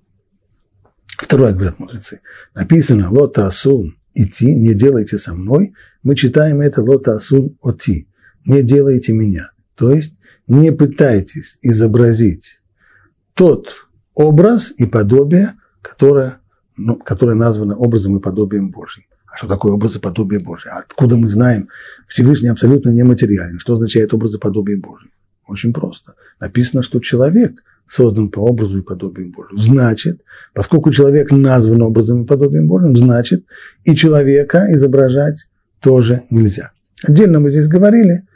Второе, говорят мудрецы, написано «Лота асун идти, не делайте со мной». Мы читаем это «Лота асун оти», не делайте меня. То есть не пытайтесь изобразить тот образ и подобие, которое, ну, которое названо образом и подобием Божьим. А что такое образ и подобие Божье? Откуда мы знаем? Всевышний абсолютно нематериален. Что означает образ и подобие Божье? Очень просто. Написано, что человек – создан по образу и подобию Божьему. Значит, поскольку человек назван образом и подобием Божьим, значит, и человека изображать тоже нельзя. Отдельно мы здесь говорили,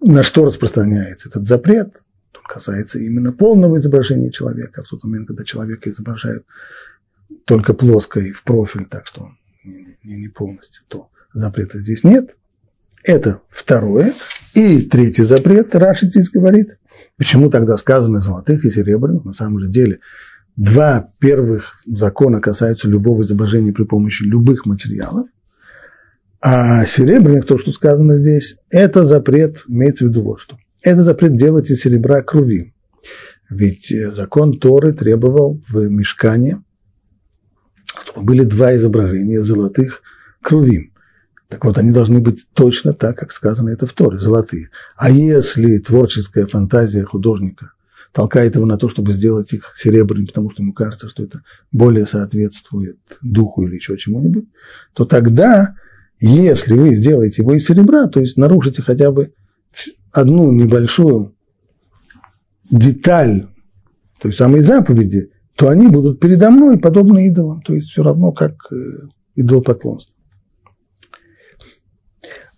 на что распространяется этот запрет. Он касается именно полного изображения человека, в тот момент, когда человека изображают только плоско и в профиль, так что он не, не полностью, то запрета здесь нет. Это второе. И третий запрет, Раши здесь говорит, Почему тогда сказано золотых и серебряных? На самом деле, два первых закона касаются любого изображения при помощи любых материалов. А серебряных, то, что сказано здесь, это запрет, имеется в виду вот что. Это запрет делать из серебра круви. Ведь закон Торы требовал в мешкане, были два изображения золотых крувим. Так вот, они должны быть точно так, как сказано это в Торе, золотые. А если творческая фантазия художника толкает его на то, чтобы сделать их серебряными, потому что ему кажется, что это более соответствует духу или еще чему-нибудь, то тогда, если вы сделаете его из серебра, то есть нарушите хотя бы одну небольшую деталь той самой заповеди, то они будут передо мной подобны идолам, то есть все равно как э, идолопоклонство.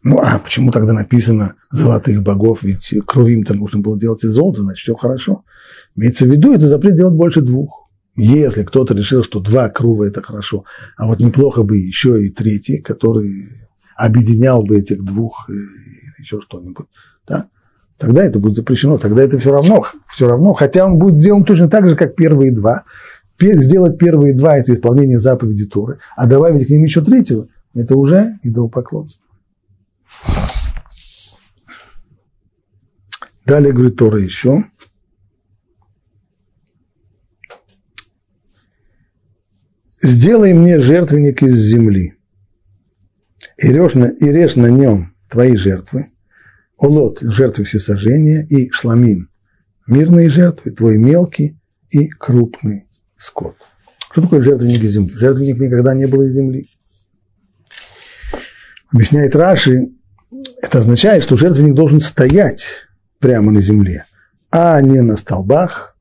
Ну, а почему тогда написано золотых богов? Ведь кровим-то нужно было делать из золота, значит, все хорошо. Имеется в виду, это запрет делать больше двух. Если кто-то решил, что два крува – это хорошо, а вот неплохо бы еще и третий, который объединял бы этих двух или еще что-нибудь, да, тогда это будет запрещено, тогда это все равно, все равно, хотя он будет сделан точно так же, как первые два. Сделать первые два – это исполнение заповеди Торы, а добавить к ним еще третьего – это уже идолопоклонство. Далее говорит Тора еще. Сделай мне жертвенник из земли, и режь на, и режь на нем твои жертвы, олот – жертвы всесожжения, и шламим – мирные жертвы, твой мелкий и крупный скот. Что такое жертвенник земли? Жертвенник никогда не был из земли. Объясняет Раши, это означает, что жертвенник должен стоять прямо на земле, а не на столбах,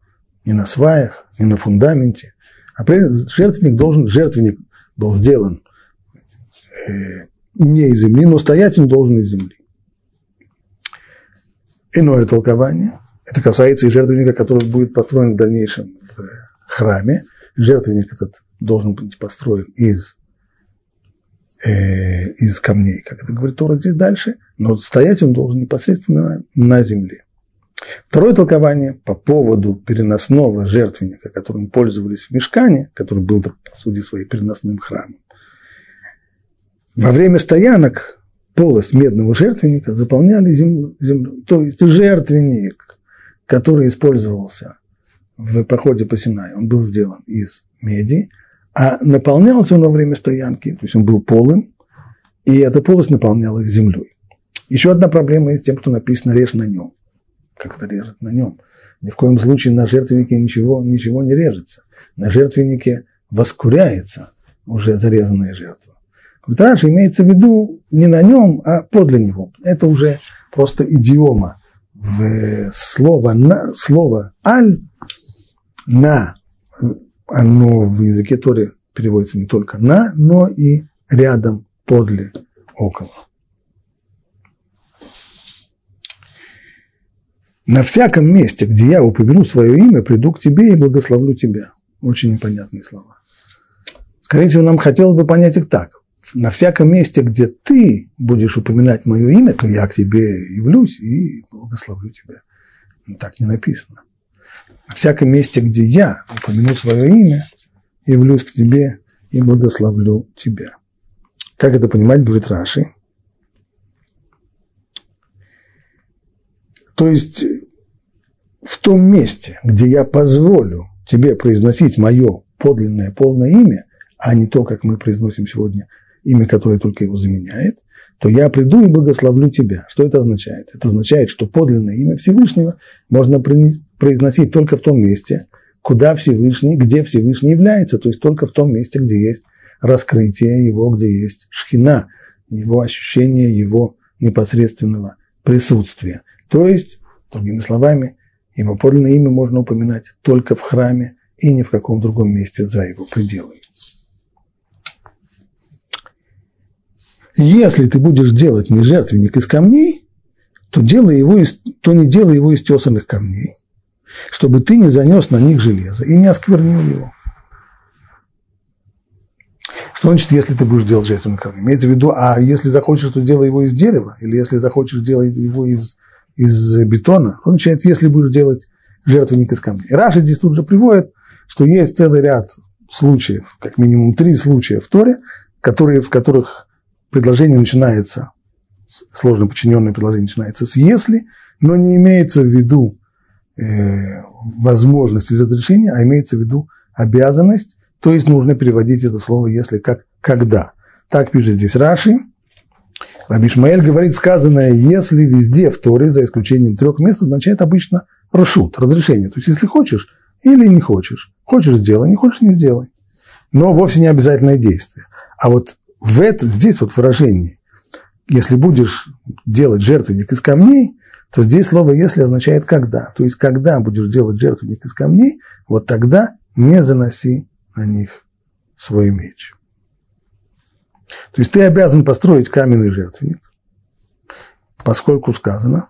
не на сваях, не на фундаменте. А жертвенник должен, жертвенник был сделан э, не из земли, но стоять он должен из земли. Иное толкование, это касается и жертвенника, который будет построен в дальнейшем в храме. Жертвенник этот должен быть построен из э, из камней, как это говорит Тора здесь дальше, но стоять он должен непосредственно на земле. Второе толкование по поводу переносного жертвенника, которым пользовались в Мешкане, который был, по сути своей, переносным храмом. Во время стоянок полость медного жертвенника заполняли землю. То есть жертвенник, который использовался в походе по Синаю, он был сделан из меди, а наполнялся он во время стоянки, то есть он был полым, и эта полость наполнялась землей. Еще одна проблема есть тем, что написано «режь на нем». Как это режет на нем? Ни в коем случае на жертвеннике ничего, ничего не режется. На жертвеннике воскуряется уже зарезанная жертва. Квитраж имеется в виду не на нем, а подле него. Это уже просто идиома. В слово, на, слово «аль» на оно в языке Торе переводится не только на, но и рядом, подле, около. На всяком месте, где я упомяну свое имя, приду к тебе и благословлю тебя. Очень непонятные слова. Скорее всего, нам хотелось бы понять их так. На всяком месте, где ты будешь упоминать мое имя, то я к тебе явлюсь и благословлю тебя. Но так не написано. На всяком месте, где я упомяну свое имя, явлюсь к тебе и благословлю тебя. Как это понимать, говорит Раши? То есть в том месте, где я позволю тебе произносить мое подлинное полное имя, а не то, как мы произносим сегодня имя, которое только его заменяет, то я приду и благословлю тебя. Что это означает? Это означает, что подлинное имя Всевышнего можно произносить только в том месте, куда Всевышний, где Всевышний является, то есть только в том месте, где есть раскрытие его, где есть шхина, его ощущение его непосредственного присутствия. То есть, другими словами, его подлинное имя можно упоминать только в храме и ни в каком другом месте за его пределами. Если ты будешь делать не жертвенник из камней, то, делай его из, то не делай его из тесанных камней, чтобы ты не занес на них железо и не осквернил его. Что значит, если ты будешь делать жертвенный камень? Имеется в виду, а если захочешь, то делай его из дерева, или если захочешь, делай его из, из бетона. Что значит, если будешь делать жертвенник из камней? Раши здесь тут же приводит, что есть целый ряд случаев, как минимум три случая в Торе, которые, в которых предложение начинается, сложно подчиненное предложение начинается с «если», но не имеется в виду э, возможность или разрешение, а имеется в виду обязанность, то есть нужно переводить это слово «если» как «когда». Так пишет здесь Раши. Раби говорит, сказанное «если» везде в Торе, за исключением трех мест, означает обычно рашут, разрешение. То есть, если хочешь или не хочешь. Хочешь – сделай, не хочешь – не сделай. Но вовсе не обязательное действие. А вот в это, здесь вот выражение, если будешь делать жертвенник из камней, то здесь слово «если» означает «когда». То есть, когда будешь делать жертвенник из камней, вот тогда не заноси на них свой меч. То есть, ты обязан построить каменный жертвенник, поскольку сказано,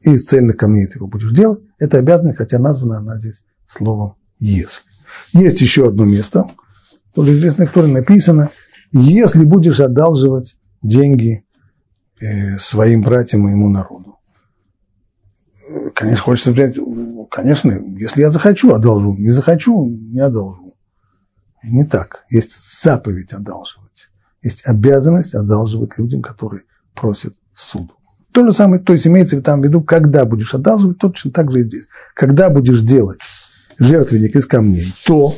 из цельных камней ты его будешь делать, это обязанность, хотя названа она здесь словом «если». Есть еще одно место, тоже известное, в котором написано – если будешь одалживать деньги э, своим братьям и моему народу. Конечно, хочется взять, конечно, если я захочу, одолжу, не захочу, не одолжу. Не так. Есть заповедь одалживать. Есть обязанность одалживать людям, которые просят суду. То же самое, то есть имеется там в виду, когда будешь одалживать, точно так же и здесь. Когда будешь делать жертвенник из камней, то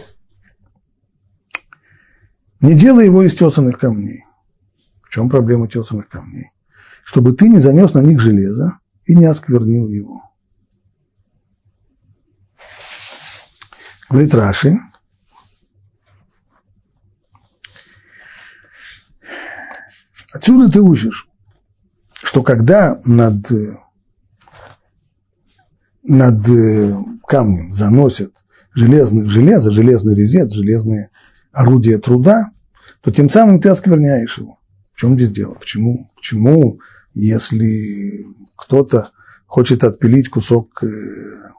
не делай его из тесанных камней. В чем проблема тесанных камней? Чтобы ты не занес на них железо и не осквернил его. Говорит Раши, Отсюда ты учишь, что когда над, над камнем заносят железный, железо, железный резец, железные орудия труда, то тем самым ты оскверняешь его. В чем здесь дело? Почему, почему если кто-то хочет отпилить кусок, э,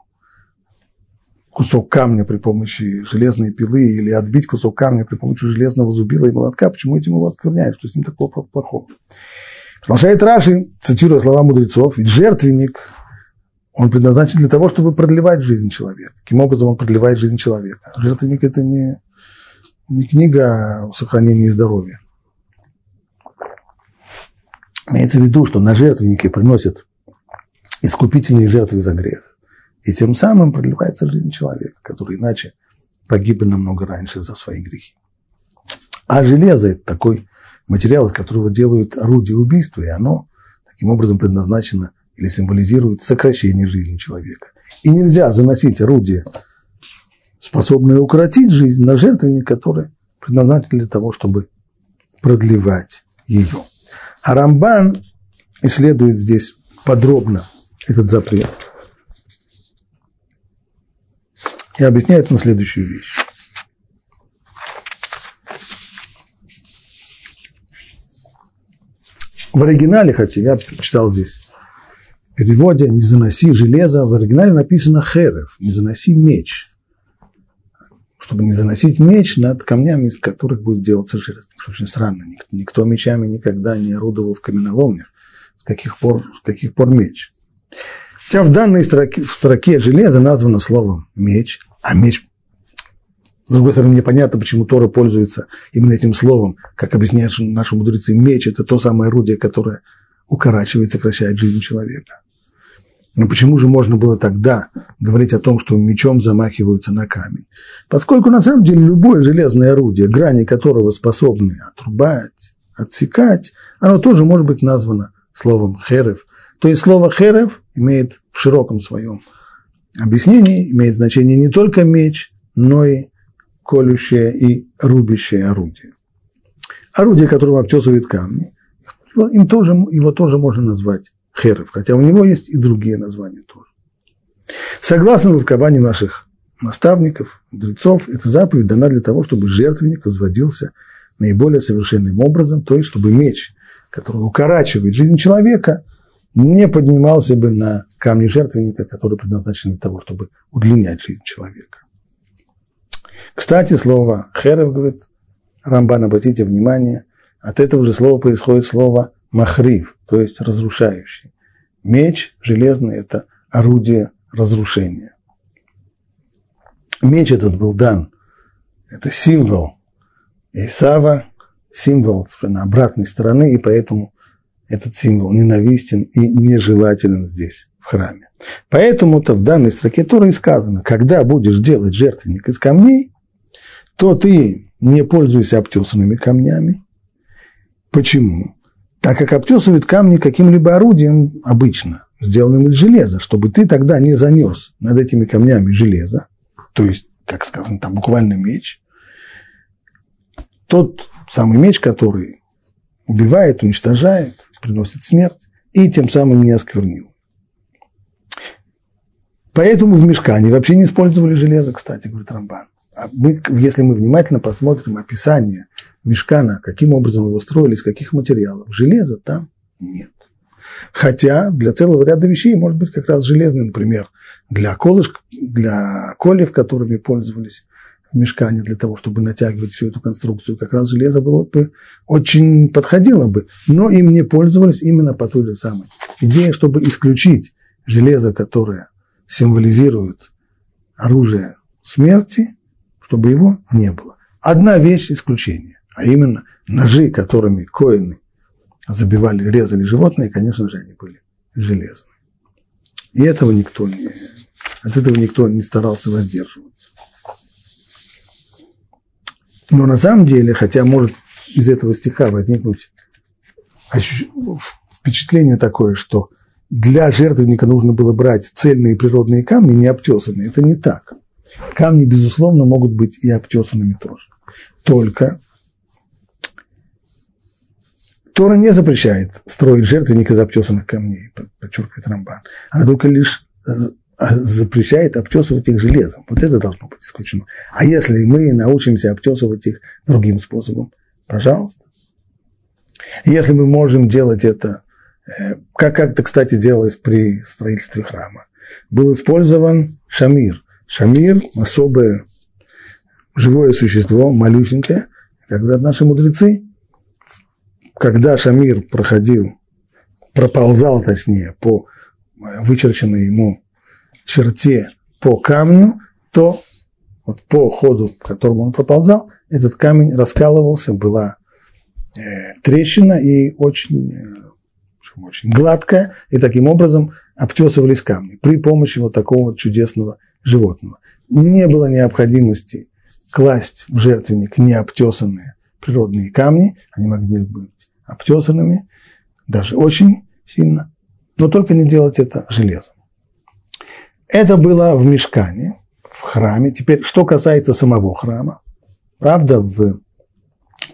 кусок камня при помощи железной пилы или отбить кусок камня при помощи железного зубила и молотка, почему этим его оскверняют? Что с ним такого плохого? Продолжает Раши, цитируя слова мудрецов, ведь жертвенник, он предназначен для того, чтобы продлевать жизнь человека. Каким образом он продлевает жизнь человека? Жертвенник – это не, не книга о сохранении здоровья. Имеется в виду, что на жертвеннике приносят искупительные жертвы за грех. И тем самым продлевается жизнь человека, который иначе погиб бы намного раньше за свои грехи. А железо – это такой материал, из которого делают орудие убийства, и оно таким образом предназначено или символизирует сокращение жизни человека. И нельзя заносить орудие способные укоротить жизнь на жертвенник, который предназначен для того, чтобы продлевать ее. А Рамбан исследует здесь подробно этот запрет и объясняет на следующую вещь. В оригинале, хотя я читал здесь переводе «не заноси железо» в оригинале написано «херев», «не заноси меч», чтобы не заносить меч над камнями, из которых будет делаться железо. Что очень странно, никто, никто мечами никогда не орудовал в каменоломнях. С каких пор, с каких пор меч? Хотя в данной строке, в строке железо названо словом меч, а меч, с другой стороны, непонятно, почему Тора пользуется именно этим словом, как объясняют наши мудрецы, меч – это то самое орудие, которое укорачивает, сокращает жизнь человека. Но почему же можно было тогда говорить о том, что мечом замахиваются на камень? Поскольку на самом деле любое железное орудие, грани которого способны отрубать, отсекать, оно тоже может быть названо словом херев. То есть слово херев имеет в широком своем объяснении, имеет значение не только меч, но и колющее и рубящее орудие. Орудие, которым обтесывает камни, им тоже, его тоже можно назвать херев, хотя у него есть и другие названия тоже. Согласно толкованию наших наставников, мудрецов, эта заповедь дана для того, чтобы жертвенник возводился наиболее совершенным образом, то есть чтобы меч, который укорачивает жизнь человека, не поднимался бы на камни жертвенника, который предназначен для того, чтобы удлинять жизнь человека. Кстати, слово «херев», говорит Рамбан, обратите внимание, от этого же слова происходит слово махрив, то есть разрушающий. Меч железный – это орудие разрушения. Меч этот был дан, это символ Исава, символ на обратной стороны, и поэтому этот символ ненавистен и нежелателен здесь, в храме. Поэтому-то в данной строке Тора и сказано, когда будешь делать жертвенник из камней, то ты не пользуйся обтесанными камнями. Почему? Так как обтесывают камни каким-либо орудием обычно, сделанным из железа, чтобы ты тогда не занес над этими камнями железо, то есть, как сказано, там буквально меч, тот самый меч, который убивает, уничтожает, приносит смерть, и тем самым не осквернил. Поэтому в мешкане вообще не использовали железо, кстати, говорит Рамбан. А мы, если мы внимательно посмотрим описание мешкана, каким образом его строили, из каких материалов. Железа там нет. Хотя для целого ряда вещей может быть как раз железный, например, для колышек, для колев, которыми пользовались в мешкане для того, чтобы натягивать всю эту конструкцию, как раз железо было бы очень подходило бы, но им не пользовались именно по той же самой идее, чтобы исключить железо, которое символизирует оружие смерти, чтобы его не было. Одна вещь исключение а именно ножи, которыми коины забивали, резали животные, конечно же, они были железные. И этого никто не, от этого никто не старался воздерживаться. Но на самом деле, хотя может из этого стиха возникнуть впечатление такое, что для жертвенника нужно было брать цельные природные камни, не обтесанные. Это не так. Камни, безусловно, могут быть и обтесанными тоже. Только Тора не запрещает строить жертвенник из обтесанных камней, подчеркивает Рамбан. Она только лишь э, запрещает обтесывать их железом. Вот это должно быть исключено. А если мы научимся обтесывать их другим способом, пожалуйста. Если мы можем делать это, э, как как-то, кстати, делалось при строительстве храма, был использован шамир. Шамир – особое живое существо, малюсенькое, как говорят наши мудрецы, когда Шамир проходил, проползал, точнее, по вычерченной ему черте по камню, то вот по ходу, по которому он проползал, этот камень раскалывался, была э, трещина и очень, э, очень гладкая, и таким образом обтесывались камни при помощи вот такого чудесного животного. Не было необходимости класть в жертвенник необтесанные природные камни, они могли быть обтесанными, даже очень сильно, но только не делать это железом. Это было в мешкане, в храме. Теперь, что касается самого храма, правда, в,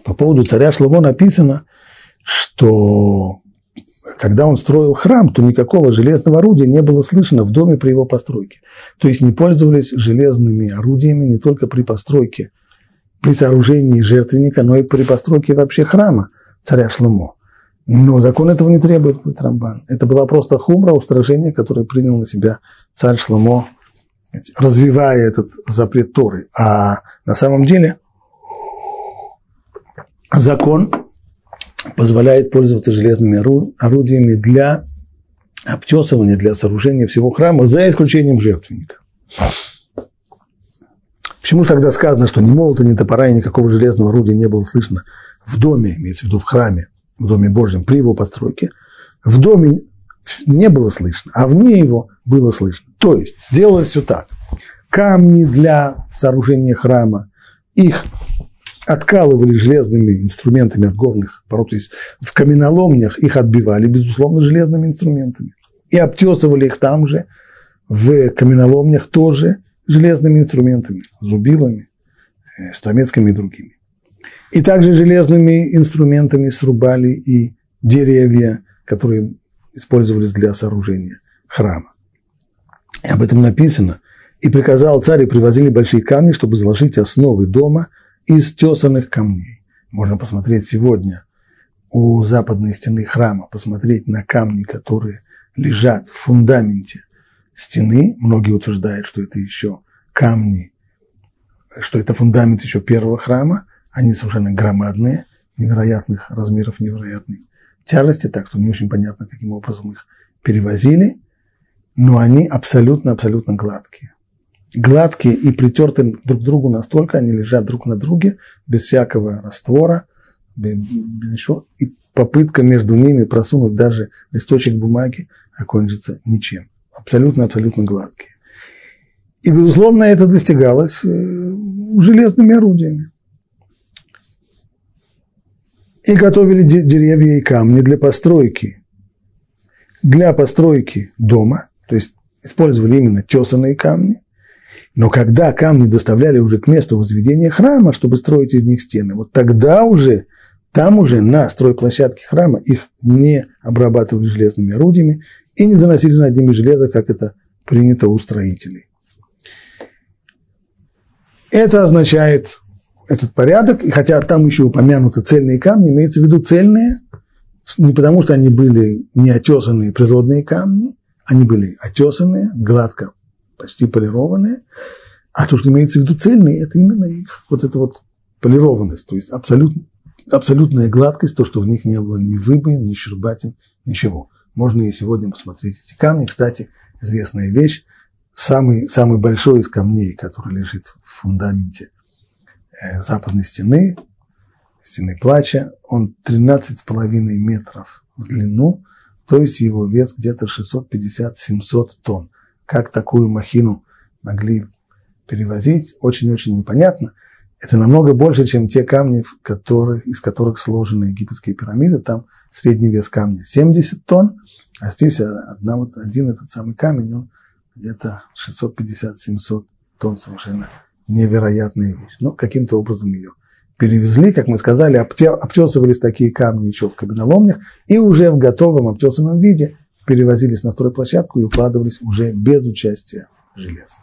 по поводу царя Шломо написано, что когда он строил храм, то никакого железного орудия не было слышно в доме при его постройке. То есть не пользовались железными орудиями не только при постройке, при сооружении жертвенника, но и при постройке вообще храма царя Шломо. Но закон этого не требует, говорит Рамбан. Это была просто хумра, устражение, которое принял на себя царь Шломо, развивая этот запрет Торы. А на самом деле закон позволяет пользоваться железными орудиями для обтесывания, для сооружения всего храма, за исключением жертвенника. Почему тогда сказано, что ни молота, ни топора и никакого железного орудия не было слышно в доме, имеется в виду в храме, в Доме Божьем при его постройке, в доме не было слышно, а вне его было слышно. То есть делалось все так. Камни для сооружения храма, их откалывали железными инструментами от горных пород, то есть в каменоломнях их отбивали, безусловно, железными инструментами. И обтесывали их там же, в каменоломнях тоже железными инструментами, зубилами, э, стамецкими и другими. И также железными инструментами срубали и деревья, которые использовались для сооружения храма. И об этом написано. «И приказал царь, и привозили большие камни, чтобы заложить основы дома из тесанных камней». Можно посмотреть сегодня у западной стены храма, посмотреть на камни, которые лежат в фундаменте стены. Многие утверждают, что это еще камни, что это фундамент еще первого храма. Они совершенно громадные, невероятных размеров, невероятной тяжести, так что не очень понятно, каким образом их перевозили, но они абсолютно-абсолютно гладкие. Гладкие и притерты друг к другу настолько, они лежат друг на друге, без всякого раствора, без, без ничего, и попытка между ними просунуть даже листочек бумаги окончится ничем. Абсолютно-абсолютно гладкие. И, безусловно, это достигалось э, железными орудиями и готовили деревья и камни для постройки. Для постройки дома, то есть использовали именно тесанные камни, но когда камни доставляли уже к месту возведения храма, чтобы строить из них стены, вот тогда уже, там уже на стройплощадке храма их не обрабатывали железными орудиями и не заносили над ними железо, как это принято у строителей. Это означает этот порядок, и хотя там еще упомянуты цельные камни, имеется в виду цельные, не потому что они были неотесанные природные камни, они были отесанные, гладко, почти полированные, а то, что имеется в виду цельные, это именно их вот эта вот полированность, то есть абсолютно, абсолютная гладкость, то, что в них не было ни выбоин, ни щербатин, ничего. Можно и сегодня посмотреть эти камни. Кстати, известная вещь, самый, самый большой из камней, который лежит в фундаменте западной стены, стены плача, он 13,5 метров в длину, то есть его вес где-то 650-700 тонн. Как такую махину могли перевозить, очень-очень непонятно. Это намного больше, чем те камни, которых, из которых сложены египетские пирамиды. Там средний вес камня 70 тонн, а здесь одна, вот, один этот самый камень, он где-то 650-700 тонн совершенно невероятная вещь. Но каким-то образом ее перевезли, как мы сказали, обтесывались такие камни еще в каменоломнях, и уже в готовом обтесанном виде перевозились на стройплощадку и укладывались уже без участия железа.